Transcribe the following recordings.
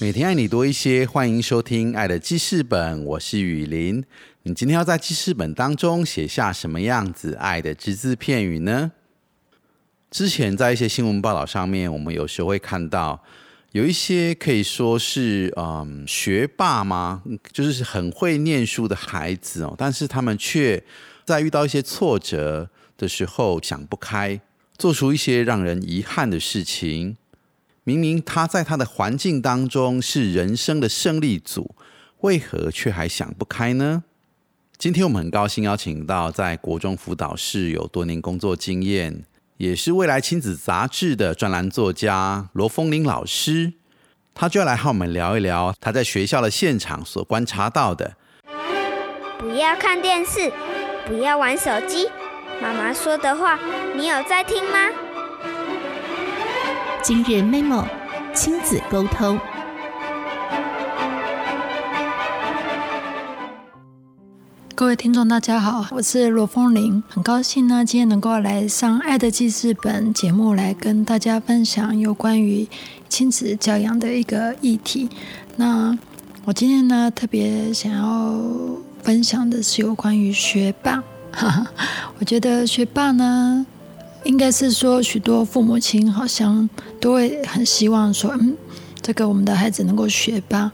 每天爱你多一些，欢迎收听《爱的记事本》，我是雨林。你今天要在记事本当中写下什么样子爱的只字片语呢？之前在一些新闻报道上面，我们有时候会看到有一些可以说是嗯学霸吗？就是很会念书的孩子哦，但是他们却在遇到一些挫折的时候想不开，做出一些让人遗憾的事情。明明他在他的环境当中是人生的胜利组，为何却还想不开呢？今天我们很高兴邀请到在国中辅导室有多年工作经验，也是未来亲子杂志的专栏作家罗凤玲老师，他就要来和我们聊一聊他在学校的现场所观察到的。不要看电视，不要玩手机，妈妈说的话，你有在听吗？今日 memo 亲子沟通。各位听众，大家好，我是罗凤玲，很高兴呢，今天能够来上《爱的记事本》节目，来跟大家分享有关于亲子教养的一个议题。那我今天呢，特别想要分享的是有关于学霸。我觉得学霸呢。应该是说，许多父母亲好像都会很希望说，嗯，这个我们的孩子能够学霸。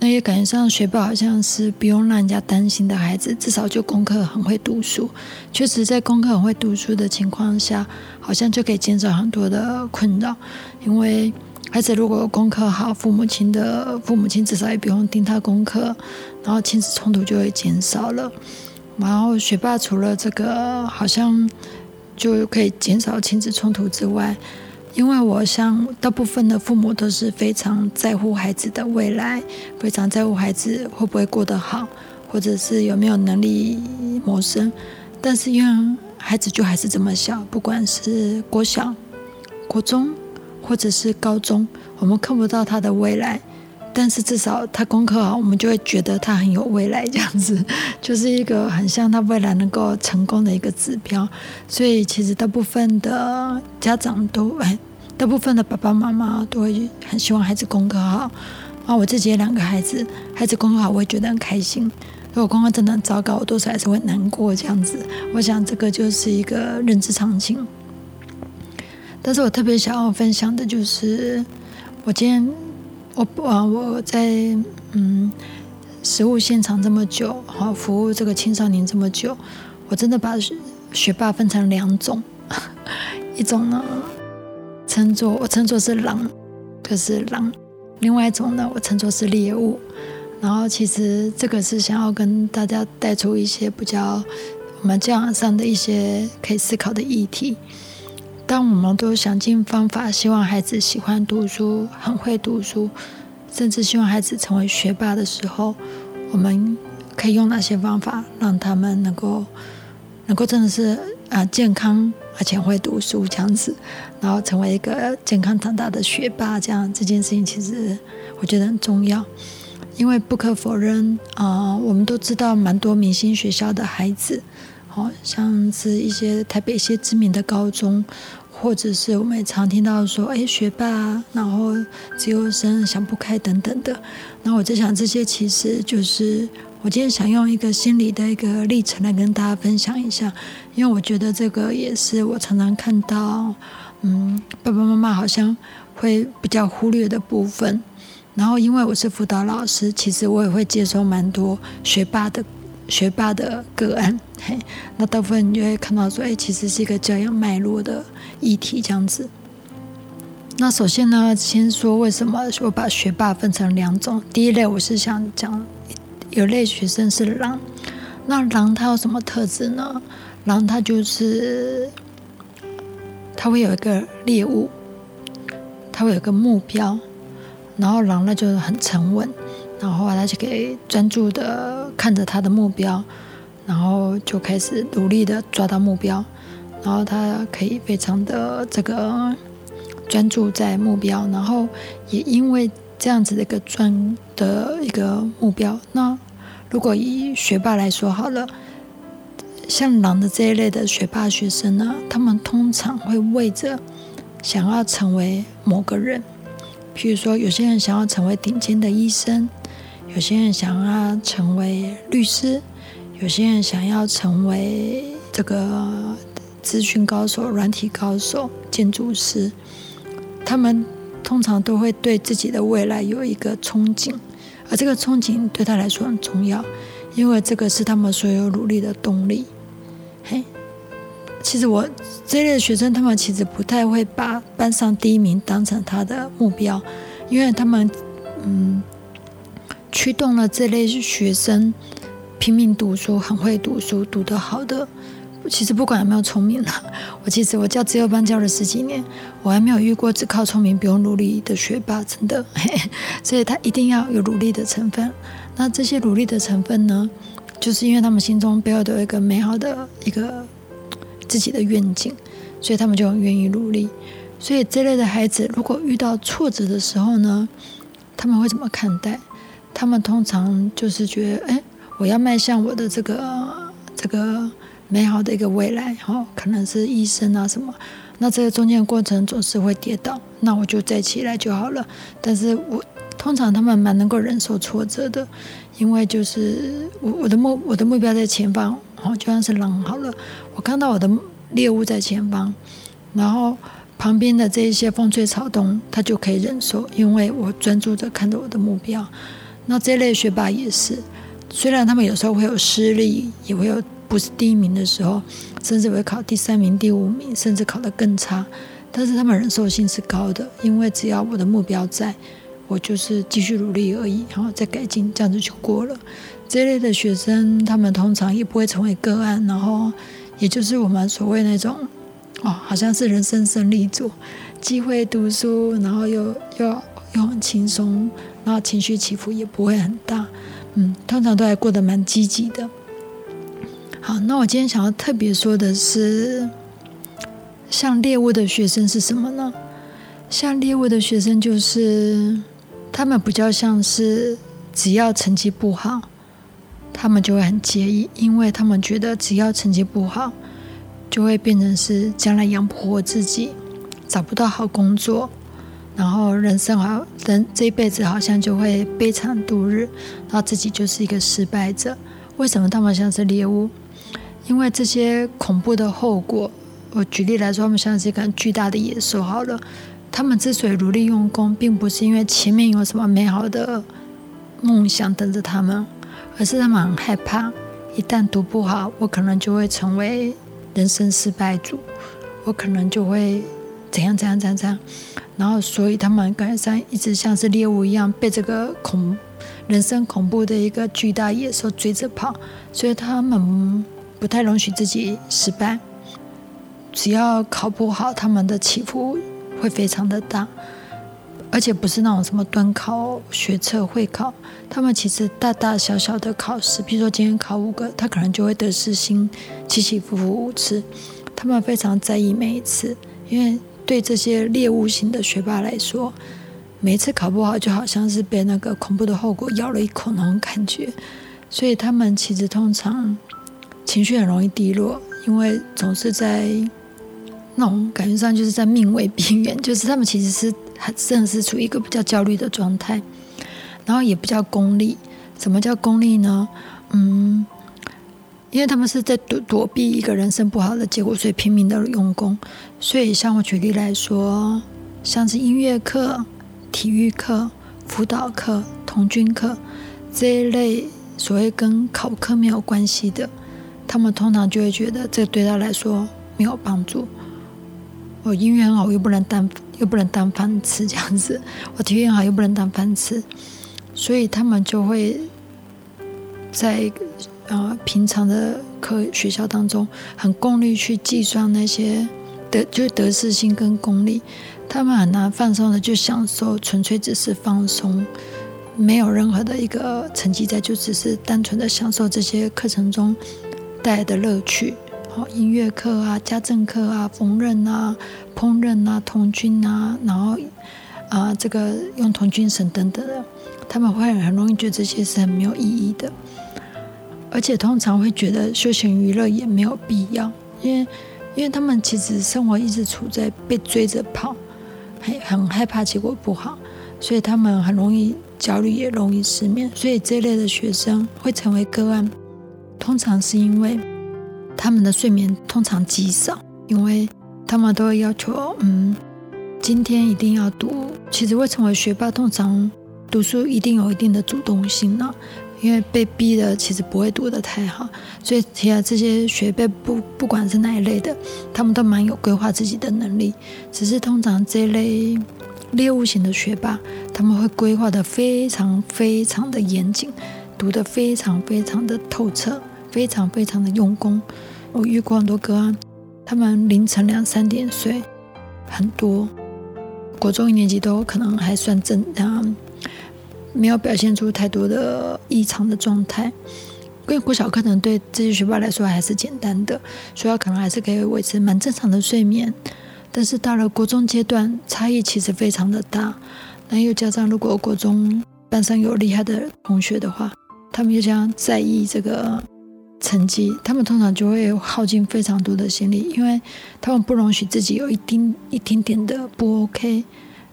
那也感觉上学霸好像是不用让人家担心的孩子，至少就功课很会读书。确实，在功课很会读书的情况下，好像就可以减少很多的困扰。因为孩子如果功课好，父母亲的父母亲至少也不用盯他功课，然后亲子冲突就会减少了。然后学霸除了这个，好像。就可以减少亲子冲突之外，因为我想大部分的父母都是非常在乎孩子的未来，非常在乎孩子会不会过得好，或者是有没有能力谋生。但是因为孩子就还是这么小，不管是国小、国中，或者是高中，我们看不到他的未来。但是至少他功课好，我们就会觉得他很有未来，这样子 就是一个很像他未来能够成功的一个指标。所以其实大部分的家长都哎，大部分的爸爸妈妈都会很希望孩子功课好。啊，我自己有两个孩子，孩子功课好，我会觉得很开心。如果功课真的很糟糕，我多少还是会难过这样子。我想这个就是一个认知常情。但是我特别想要分享的就是，我今天。我啊，我在嗯，实务现场这么久，好服务这个青少年这么久，我真的把学霸分成两种，一种呢称作我称作是狼，就是狼；另外一种呢，我称作是猎物。然后其实这个是想要跟大家带出一些比较我们教养上的一些可以思考的议题。当我们都想尽方法，希望孩子喜欢读书，很会读书，甚至希望孩子成为学霸的时候，我们可以用哪些方法让他们能够，能够真的是啊健康而且会读书这样子，然后成为一个健康长大的学霸？这样这件事情其实我觉得很重要，因为不可否认啊，我们都知道蛮多明星学校的孩子。好像是一些台北一些知名的高中，或者是我们也常听到说，哎，学霸，然后自由生想不开等等的。那我在想，这些其实就是我今天想用一个心理的一个历程来跟大家分享一下，因为我觉得这个也是我常常看到，嗯，爸爸妈妈好像会比较忽略的部分。然后因为我是辅导老师，其实我也会接收蛮多学霸的。学霸的个案，嘿，那大部分你就会看到说，哎，其实是一个教养脉络的议题这样子。那首先呢，先说为什么我把学霸分成两种。第一类我是想讲，有类学生是狼。那狼它有什么特质呢？狼它就是它会有一个猎物，它会有个目标，然后狼呢就是很沉稳。然后他就可以专注的看着他的目标，然后就开始努力的抓到目标，然后他可以非常的这个专注在目标，然后也因为这样子的一个专的一个目标，那如果以学霸来说好了。像狼的这一类的学霸学生呢，他们通常会为着想要成为某个人，譬如说，有些人想要成为顶尖的医生，有些人想要成为律师，有些人想要成为这个资讯高手、软体高手、建筑师，他们通常都会对自己的未来有一个憧憬，而这个憧憬对他来说很重要，因为这个是他们所有努力的动力。嘿，其实我这类的学生，他们其实不太会把班上第一名当成他的目标，因为他们嗯，驱动了这类学生拼命读书，很会读书，读得好的。其实不管有没有聪明的，我其实我教自由班教了十几年，我还没有遇过只靠聪明不用努力的学霸，真的。所以他一定要有努力的成分。那这些努力的成分呢？就是因为他们心中背后都有一个美好的一个自己的愿景，所以他们就很愿意努力。所以这类的孩子，如果遇到挫折的时候呢，他们会怎么看待？他们通常就是觉得，哎，我要迈向我的这个这个美好的一个未来，哦，可能是医生啊什么。那这个中间过程总是会跌倒，那我就再起来就好了。但是我通常他们蛮能够忍受挫折的。因为就是我我的目我的目标在前方，哦，就像是狼好了，我看到我的猎物在前方，然后旁边的这一些风吹草动，他就可以忍受，因为我专注着看着我的目标。那这类学霸也是，虽然他们有时候会有失利，也会有不是第一名的时候，甚至会考第三名、第五名，甚至考得更差，但是他们忍受性是高的，因为只要我的目标在。我就是继续努力而已，然后再改进，这样子就过了。这类的学生，他们通常也不会成为个案，然后也就是我们所谓那种，哦，好像是人生胜利组，既会读书，然后又又又很轻松，然后情绪起伏也不会很大，嗯，通常都还过得蛮积极的。好，那我今天想要特别说的是，像猎物的学生是什么呢？像猎物的学生就是。他们比较像是，只要成绩不好，他们就会很介意，因为他们觉得只要成绩不好，就会变成是将来养不活自己，找不到好工作，然后人生好人这一辈子好像就会悲惨度日，然后自己就是一个失败者。为什么他们像是猎物？因为这些恐怖的后果，我举例来说，他们像是一个巨大的野兽。好了。他们之所以努力用功，并不是因为前面有什么美好的梦想等着他们，而是他们很害怕，一旦读不好，我可能就会成为人生失败组，我可能就会怎样怎样怎样怎样。然后，所以他们感觉上一直像是猎物一样，被这个恐人生恐怖的一个巨大野兽追着跑，所以他们不太容许自己失败。只要考不好，他们的起伏。会非常的大，而且不是那种什么端考、学测、会考，他们其实大大小小的考试，比如说今天考五个，他可能就会得失心起起伏伏五次。他们非常在意每一次，因为对这些猎物型的学霸来说，每一次考不好就好像是被那个恐怖的后果咬了一口那种感觉，所以他们其实通常情绪很容易低落，因为总是在。那种感觉上就是在命危边缘，就是他们其实是还真的是处于一个比较焦虑的状态，然后也比较功利。什么叫功利呢？嗯，因为他们是在躲躲避一个人生不好的结果，所以拼命的用功。所以像我举例来说，像是音乐课、体育课、辅导课、童军课这一类所谓跟考科没有关系的，他们通常就会觉得这对他来说没有帮助。我音乐很好，又不能当又不能当饭吃这样子；我体育很好，又不能当饭吃，所以他们就会在呃平常的课学校当中很功利去计算那些得就是得失心跟功利，他们很难放松的就享受，纯粹只是放松，没有任何的一个成绩在，就只是单纯的享受这些课程中带来的乐趣。好，音乐课啊、家政课啊、缝纫啊、烹饪啊、童军啊，然后啊，这个用童军绳等等的，他们会很容易觉得这些是很没有意义的，而且通常会觉得休闲娱乐也没有必要，因为因为他们其实生活一直处在被追着跑，很很害怕结果不好，所以他们很容易焦虑，也容易失眠，所以这类的学生会成为个案，通常是因为。他们的睡眠通常极少，因为他们都会要求，嗯，今天一定要读。其实会成为学霸，通常读书一定有一定的主动性呢，因为被逼的其实不会读得太好。所以，其实这些学辈不不管是哪一类的，他们都蛮有规划自己的能力。只是通常这类猎物型的学霸，他们会规划的非常非常的严谨，读得非常非常的透彻。非常非常的用功，我遇过很多个案，他们凌晨两三点睡，很多，国中一年级都可能还算正常，没有表现出太多的异常的状态。因为国小课程对这些学霸来说还是简单的，所以可能还是可以维持蛮正常的睡眠。但是到了国中阶段，差异其实非常的大。那又加上如果国中班上有厉害的同学的话，他们又将在意这个。成绩，他们通常就会耗尽非常多的心力，因为他们不容许自己有一丁一丁点的不 OK，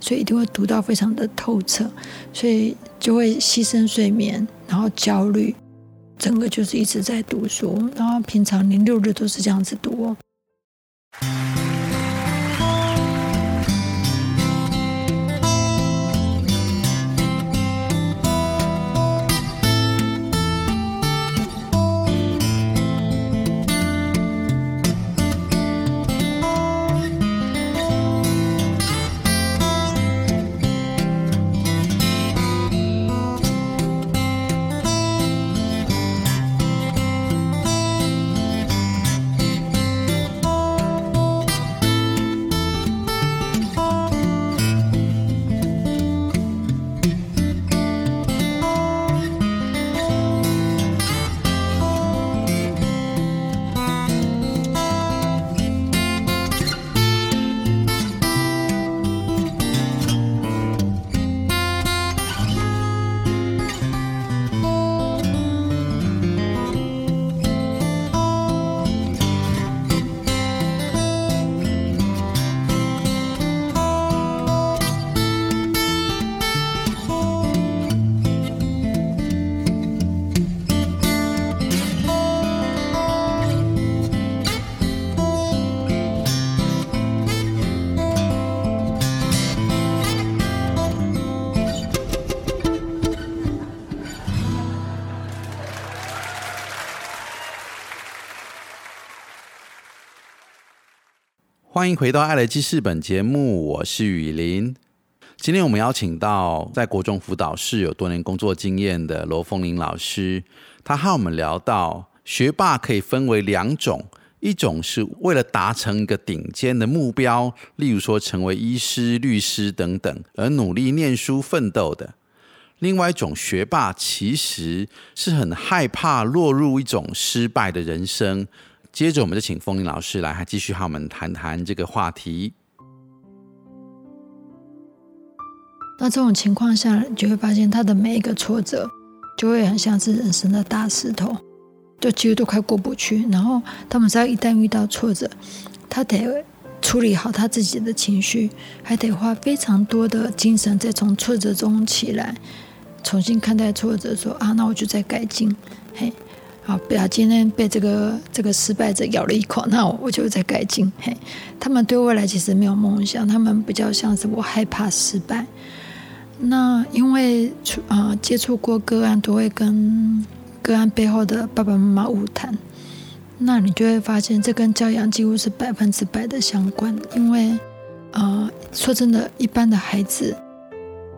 所以一定会读到非常的透彻，所以就会牺牲睡眠，然后焦虑，整个就是一直在读书，然后平常连六日都是这样子读哦。欢迎回到《爱的记事本》节目，我是雨林。今天我们邀请到在国中辅导室有多年工作经验的罗凤玲老师，他和我们聊到，学霸可以分为两种，一种是为了达成一个顶尖的目标，例如说成为医师、律师等等，而努力念书奋斗的；另外一种学霸其实是很害怕落入一种失败的人生。接着，我们就请风铃老师来，还继续和我们谈谈这个话题。那这种情况下，就会发现他的每一个挫折，就会很像是人生的大石头，就几乎都快过不去。然后，他们只要一旦遇到挫折，他得处理好他自己的情绪，还得花非常多的精神，再从挫折中起来，重新看待挫折，说啊，那我就再改进，嘿。好，不要今天被这个这个失败者咬了一口，那我就在改进。嘿，他们对未来其实没有梦想，他们比较像是我害怕失败。那因为啊接触过个案，都会跟个案背后的爸爸妈妈误谈，那你就会发现这跟教养几乎是百分之百的相关。因为啊说真的，一般的孩子。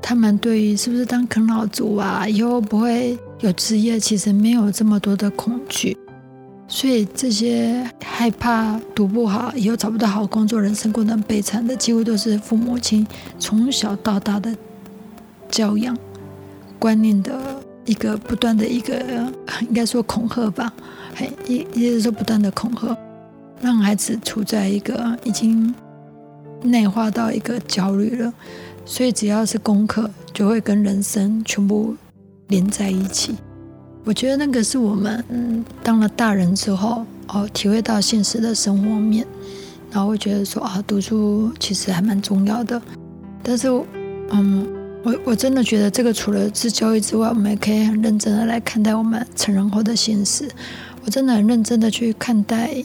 他们对于是不是当啃老族啊，以后不会有职业，其实没有这么多的恐惧，所以这些害怕读不好，以后找不到好工作，人生过得悲惨的，几乎都是父母亲从小到大的教养观念的一个不断的一个，应该说恐吓吧，嘿，也也是说不断的恐吓，让孩子处在一个已经内化到一个焦虑了，所以只要是功课，就会跟人生全部连在一起。我觉得那个是我们当了大人之后，哦，体会到现实的生活面，然后会觉得说啊，读书其实还蛮重要的。但是，嗯，我我真的觉得这个除了是教育之外，我们也可以很认真的来看待我们成人后的现实。我真的很认真的去看待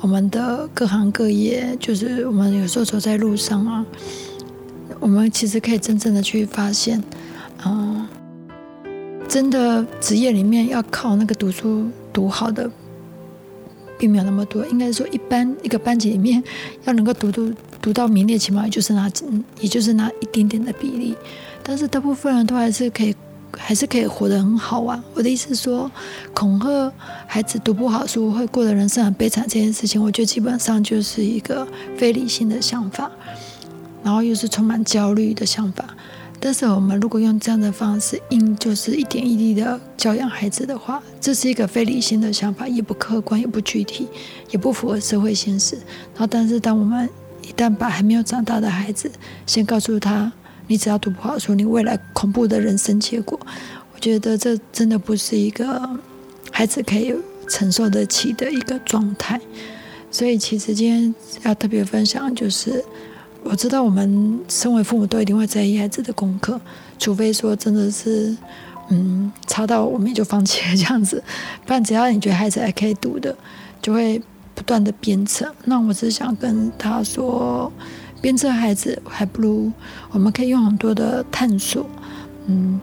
我们的各行各业，就是我们有时候走在路上啊，我们其实可以真正的去发现，嗯。真的职业里面要靠那个读书读好的，并没有那么多。应该说，一般一个班级里面要能够读读读到名列前茅，也就是拿也就是拿一点点的比例。但是大部分人都还是可以，还是可以活得很好啊。我的意思是说，恐吓孩子读不好书会过得人生很悲惨这件事情，我觉得基本上就是一个非理性的想法，然后又是充满焦虑的想法。但是我们如果用这样的方式，硬就是一点一滴的教养孩子的话，这是一个非理性的想法，也不客观，也不具体，也不符合社会现实。然后，但是当我们一旦把还没有长大的孩子先告诉他，你只要读不好书，你未来恐怖的人生结果，我觉得这真的不是一个孩子可以承受得起的一个状态。所以，其实今天要特别分享就是。我知道我们身为父母都一定会在意孩子的功课，除非说真的是，嗯，差到我们也就放弃了这样子。不然只要你觉得孩子还可以读的，就会不断的鞭策。那我只是想跟他说，鞭策孩子还不如我们可以用很多的探索，嗯，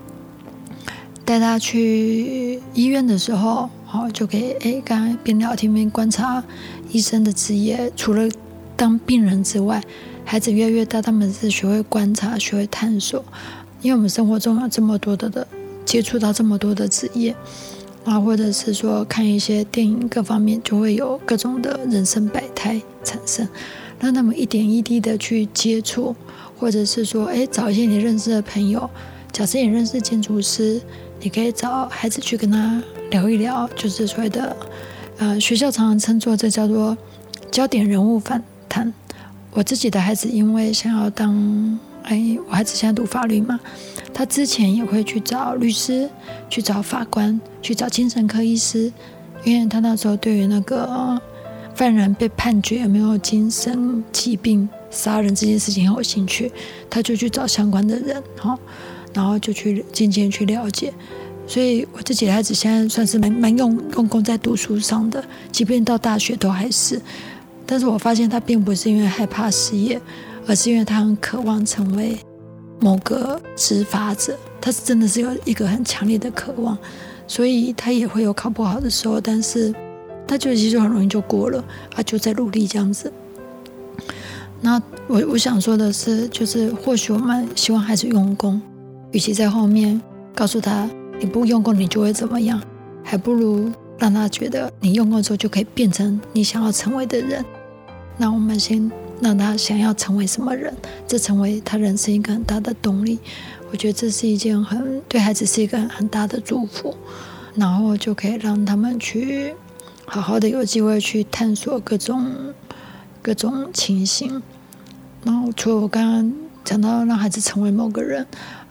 带他去医院的时候，好就可以哎，刚刚边聊天边观察医生的职业，除了当病人之外。孩子越来越大，他们是学会观察、学会探索。因为我们生活中有这么多的的接触到这么多的职业啊，或者是说看一些电影，各方面就会有各种的人生百态产生。让他们一点一滴的去接触，或者是说，哎，找一些你认识的朋友。假设你认识建筑师，你可以找孩子去跟他聊一聊，就是所谓的呃，学校常常称作这叫做焦点人物访谈。我自己的孩子因为想要当，哎，我孩子现在读法律嘛，他之前也会去找律师，去找法官，去找精神科医师，因为他那时候对于那个犯人被判决有没有精神疾病、杀人这件事情很有兴趣，他就去找相关的人，哈，然后就去渐渐去了解。所以我自己的孩子现在算是蛮蛮用用功在读书上的，即便到大学都还是。但是我发现他并不是因为害怕失业，而是因为他很渴望成为某个执法者。他是真的是有一个很强烈的渴望，所以他也会有考不好的时候，但是他就其实很容易就过了，他就在努力这样子。那我我想说的是，就是或许我们希望孩子用功，与其在后面告诉他你不用功你就会怎么样，还不如。让他觉得你用过之后就可以变成你想要成为的人。那我们先让他想要成为什么人，这成为他人生一个很大的动力。我觉得这是一件很对孩子是一个很大的祝福。然后就可以让他们去好好的有机会去探索各种各种情形。然后除了我刚刚讲到让孩子成为某个人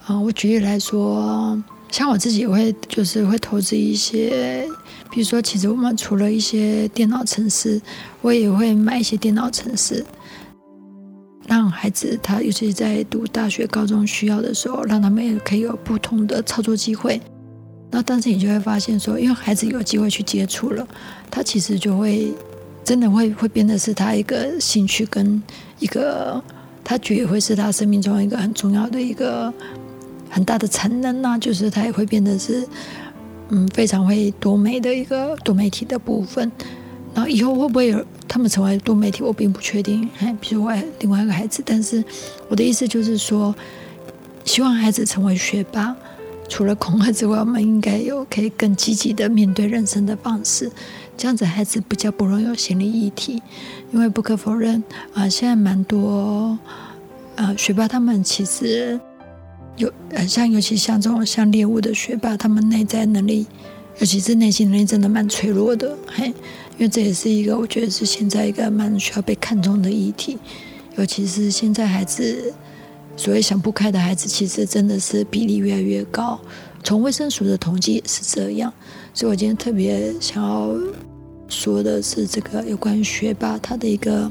啊，我举例来说，像我自己也会就是会投资一些。比如说，其实我们除了一些电脑程式，我也会买一些电脑程式，让孩子他尤其是在读大学、高中需要的时候，让他们也可以有不同的操作机会。那但是你就会发现说，因为孩子有机会去接触了，他其实就会真的会会变得是他一个兴趣跟一个他觉得会是他生命中一个很重要的一个很大的产能那就是他也会变得是。嗯，非常会多媒的一个多媒体的部分，然后以后会不会有他们成为多媒体，我并不确定。哎，比如我另外一个孩子，但是我的意思就是说，希望孩子成为学霸，除了恐吓之外，我们应该有可以更积极的面对人生的方式，这样子孩子比较不容易有心理议题。因为不可否认啊，现在蛮多呃学霸他们其实。有呃，像尤其像这种像猎物的学霸，他们内在能力，尤其是内心能力，真的蛮脆弱的。嘿，因为这也是一个我觉得是现在一个蛮需要被看重的议题，尤其是现在孩子所谓想不开的孩子，其实真的是比例越来越高。从卫生署的统计也是这样，所以我今天特别想要说的是这个有关于学霸他的一个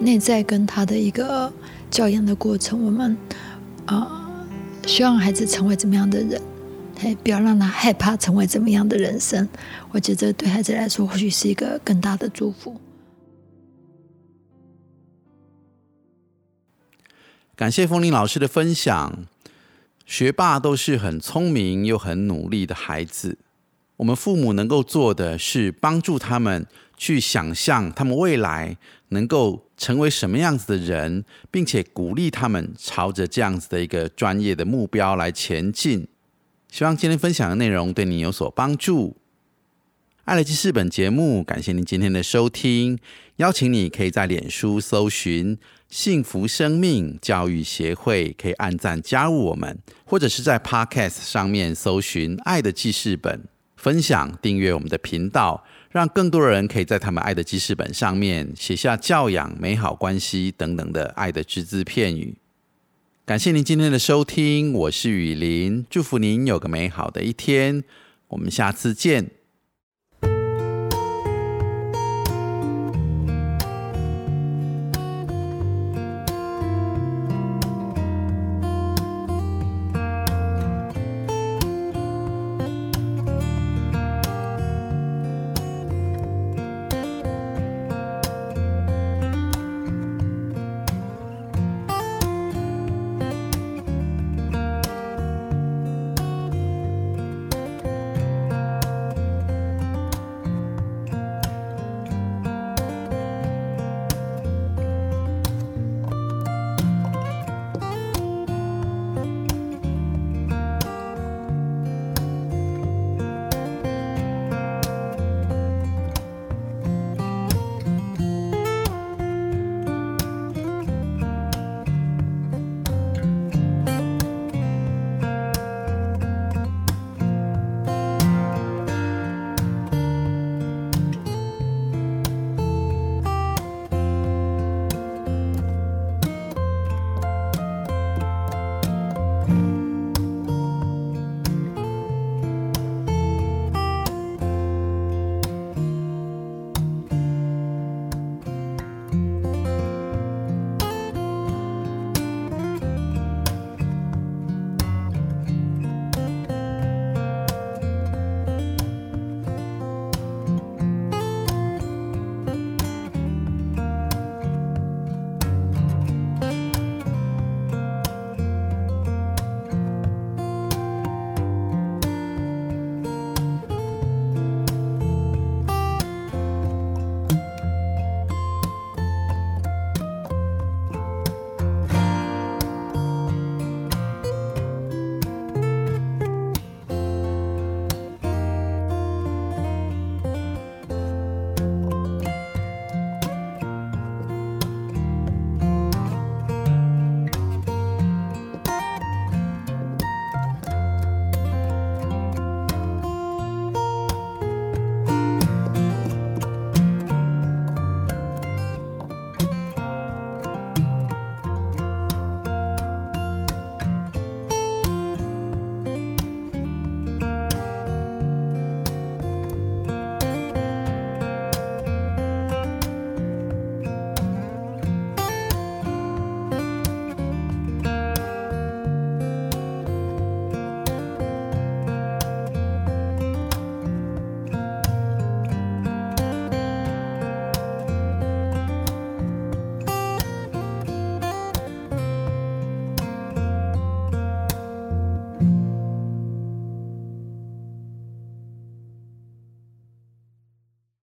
内在跟他的一个教养的过程，我们。啊，希望孩子成为怎么样的人？哎，不要让他害怕成为怎么样的人生。我觉得对孩子来说，或许是一个更大的祝福。感谢风铃老师的分享。学霸都是很聪明又很努力的孩子。我们父母能够做的是帮助他们去想象他们未来能够成为什么样子的人，并且鼓励他们朝着这样子的一个专业的目标来前进。希望今天分享的内容对你有所帮助。爱乐记事本节目，感谢您今天的收听。邀请你可以在脸书搜寻“幸福生命教育协会”，可以按赞加入我们，或者是在 Podcast 上面搜寻“爱的记事本”。分享、订阅我们的频道，让更多人可以在他们爱的记事本上面写下教养、美好关系等等的爱的只字片语。感谢您今天的收听，我是雨林，祝福您有个美好的一天，我们下次见。